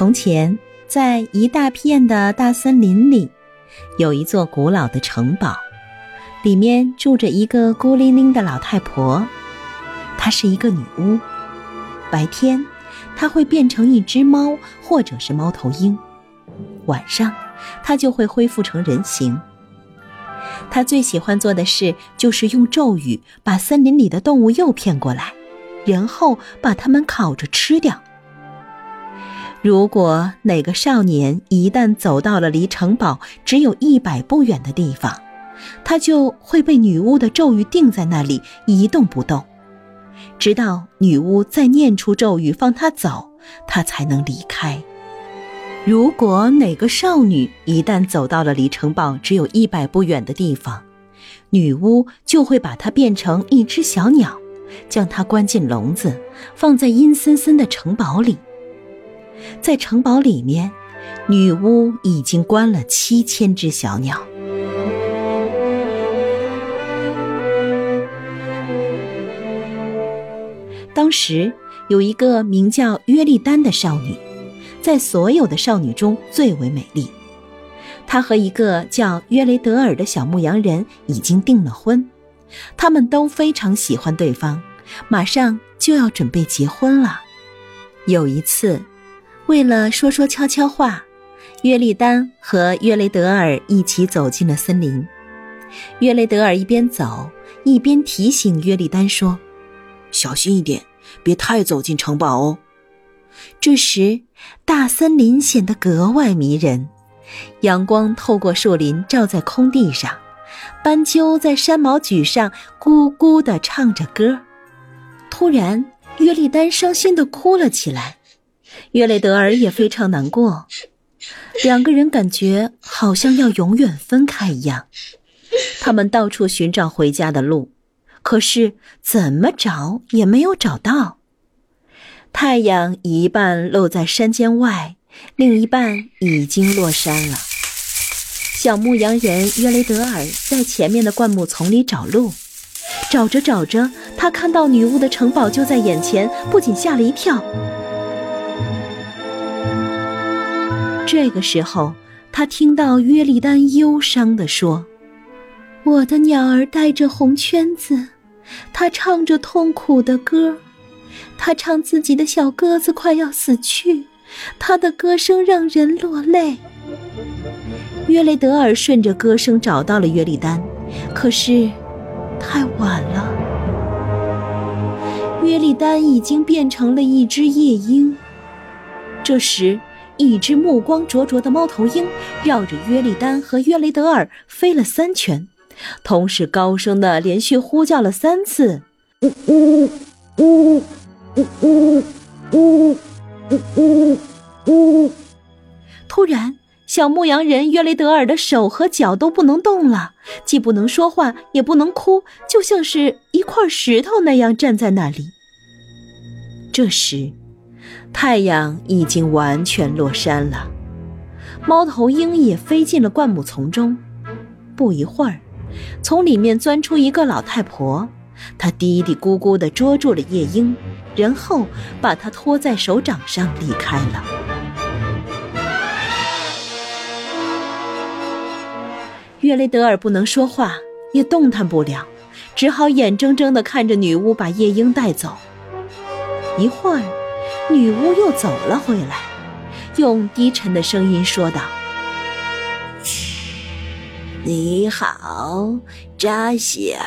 从前，在一大片的大森林里，有一座古老的城堡，里面住着一个孤零零的老太婆。她是一个女巫，白天她会变成一只猫或者是猫头鹰，晚上她就会恢复成人形。她最喜欢做的事就是用咒语把森林里的动物诱骗过来，然后把它们烤着吃掉。如果哪个少年一旦走到了离城堡只有一百步远的地方，他就会被女巫的咒语定在那里一动不动，直到女巫再念出咒语放他走，他才能离开。如果哪个少女一旦走到了离城堡只有一百步远的地方，女巫就会把她变成一只小鸟，将她关进笼子，放在阴森森的城堡里。在城堡里面，女巫已经关了七千只小鸟。当时有一个名叫约丽丹的少女，在所有的少女中最为美丽。她和一个叫约雷德尔的小牧羊人已经订了婚，他们都非常喜欢对方，马上就要准备结婚了。有一次。为了说说悄悄话，约丽丹和约雷德尔一起走进了森林。约雷德尔一边走一边提醒约丽丹说：“小心一点，别太走进城堡哦。”这时，大森林显得格外迷人，阳光透过树林照在空地上，斑鸠在山毛榉上咕咕地唱着歌。突然，约丽丹伤心地哭了起来。约雷德尔也非常难过，两个人感觉好像要永远分开一样。他们到处寻找回家的路，可是怎么找也没有找到。太阳一半露在山间外，另一半已经落山了。小牧羊人约雷德尔在前面的灌木丛里找路，找着找着，他看到女巫的城堡就在眼前，不仅吓了一跳。这个时候，他听到约丽丹忧伤地说：“我的鸟儿带着红圈子，它唱着痛苦的歌，它唱自己的小鸽子快要死去，它的歌声让人落泪。”约雷德尔顺着歌声找到了约丽丹，可是太晚了，约丽丹已经变成了一只夜莺。这时。一只目光灼灼的猫头鹰绕着约利丹和约雷德尔飞了三圈，同时高声的连续呼叫了三次：“呜呜呜呜呜呜呜呜呜！”突然，小牧羊人约雷德尔的手和脚都不能动了，既不能说话，也不能哭，就像是一块石头那样站在那里。这时。太阳已经完全落山了，猫头鹰也飞进了灌木丛中。不一会儿，从里面钻出一个老太婆，她嘀嘀咕咕地捉住了夜莺，然后把它托在手掌上离开了。约雷德尔不能说话，也动弹不了，只好眼睁睁地看着女巫把夜莺带走。一会儿。女巫又走了回来，用低沉的声音说道：“你好，扎希尔，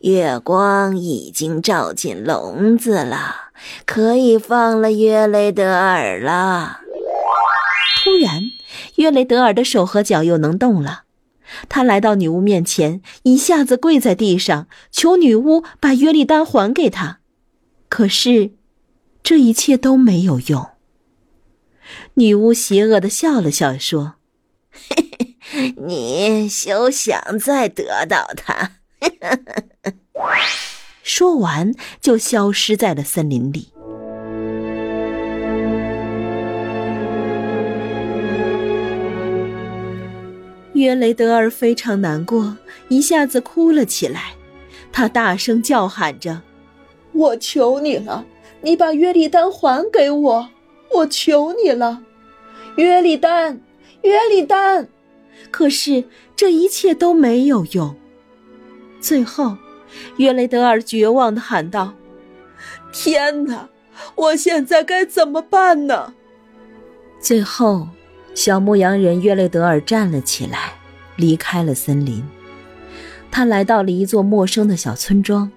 月光已经照进笼子了，可以放了约雷德尔了。”突然，约雷德尔的手和脚又能动了，他来到女巫面前，一下子跪在地上，求女巫把约丽丹还给他。可是。这一切都没有用。女巫邪恶的笑了笑，说：“嘿 嘿你休想再得到它。”说完，就消失在了森林里。约雷德尔非常难过，一下子哭了起来。他大声叫喊着：“我求你了，你把约利丹还给我！我求你了，约利丹，约利丹！”可是这一切都没有用。最后，约雷德尔绝望的喊道：“天哪，我现在该怎么办呢？”最后。小牧羊人约雷德尔站了起来，离开了森林。他来到了一座陌生的小村庄，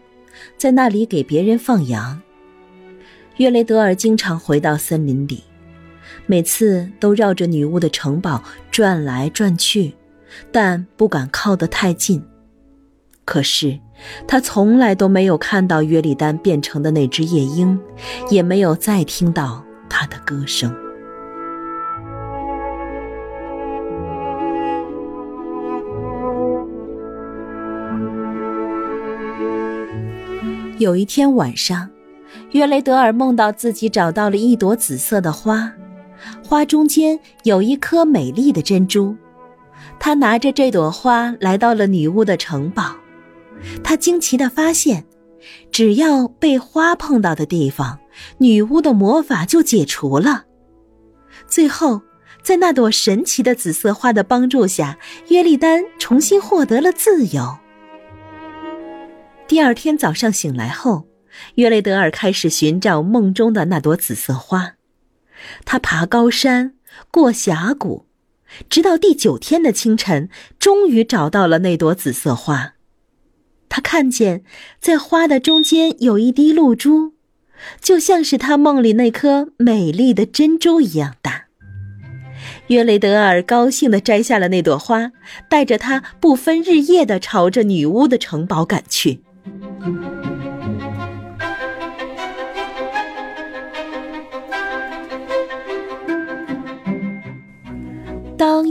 在那里给别人放羊。约雷德尔经常回到森林里，每次都绕着女巫的城堡转来转去，但不敢靠得太近。可是，他从来都没有看到约里丹变成的那只夜莺，也没有再听到他的歌声。有一天晚上，约雷德尔梦到自己找到了一朵紫色的花，花中间有一颗美丽的珍珠。他拿着这朵花来到了女巫的城堡，他惊奇地发现，只要被花碰到的地方，女巫的魔法就解除了。最后，在那朵神奇的紫色花的帮助下，约利丹重新获得了自由。第二天早上醒来后，约雷德尔开始寻找梦中的那朵紫色花。他爬高山，过峡谷，直到第九天的清晨，终于找到了那朵紫色花。他看见，在花的中间有一滴露珠，就像是他梦里那颗美丽的珍珠一样大。约雷德尔高兴地摘下了那朵花，带着它不分日夜地朝着女巫的城堡赶去。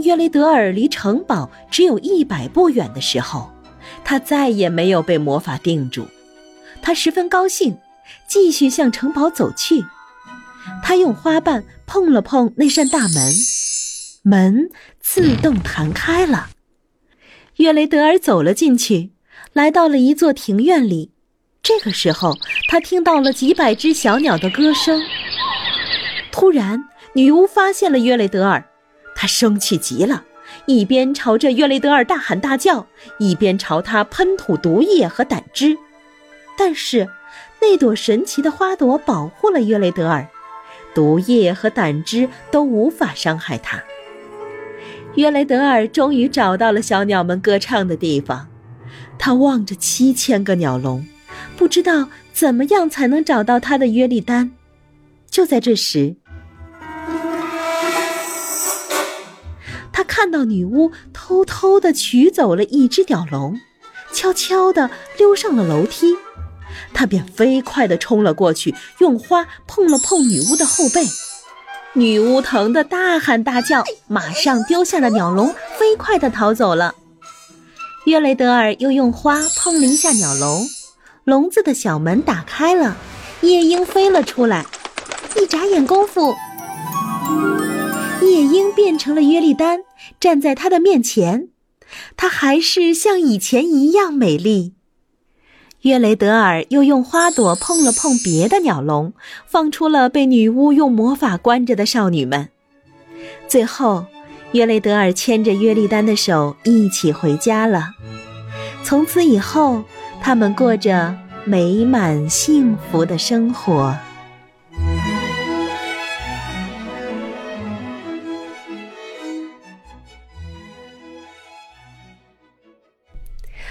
约雷德尔离城堡只有一百步远的时候，他再也没有被魔法定住。他十分高兴，继续向城堡走去。他用花瓣碰了碰那扇大门，门自动弹开了。约雷德尔走了进去。来到了一座庭院里，这个时候他听到了几百只小鸟的歌声。突然，女巫发现了约雷德尔，他生气极了，一边朝着约雷德尔大喊大叫，一边朝他喷吐毒液和胆汁。但是，那朵神奇的花朵保护了约雷德尔，毒液和胆汁都无法伤害他。约雷德尔终于找到了小鸟们歌唱的地方。他望着七千个鸟笼，不知道怎么样才能找到他的约利丹。就在这时，看到女巫偷偷的取走了一只鸟笼，悄悄的溜上了楼梯。他便飞快的冲了过去，用花碰了碰女巫的后背。女巫疼得大喊大叫，马上丢下了鸟笼，飞快的逃走了。约雷德尔又用花碰了一下鸟笼，笼子的小门打开了，夜莺飞了出来。一眨眼功夫，夜莺变成了约丽丹，站在他的面前。她还是像以前一样美丽。约雷德尔又用花朵碰了碰别的鸟笼，放出了被女巫用魔法关着的少女们。最后。约雷德尔牵着约丽丹的手一起回家了。从此以后，他们过着美满幸福的生活。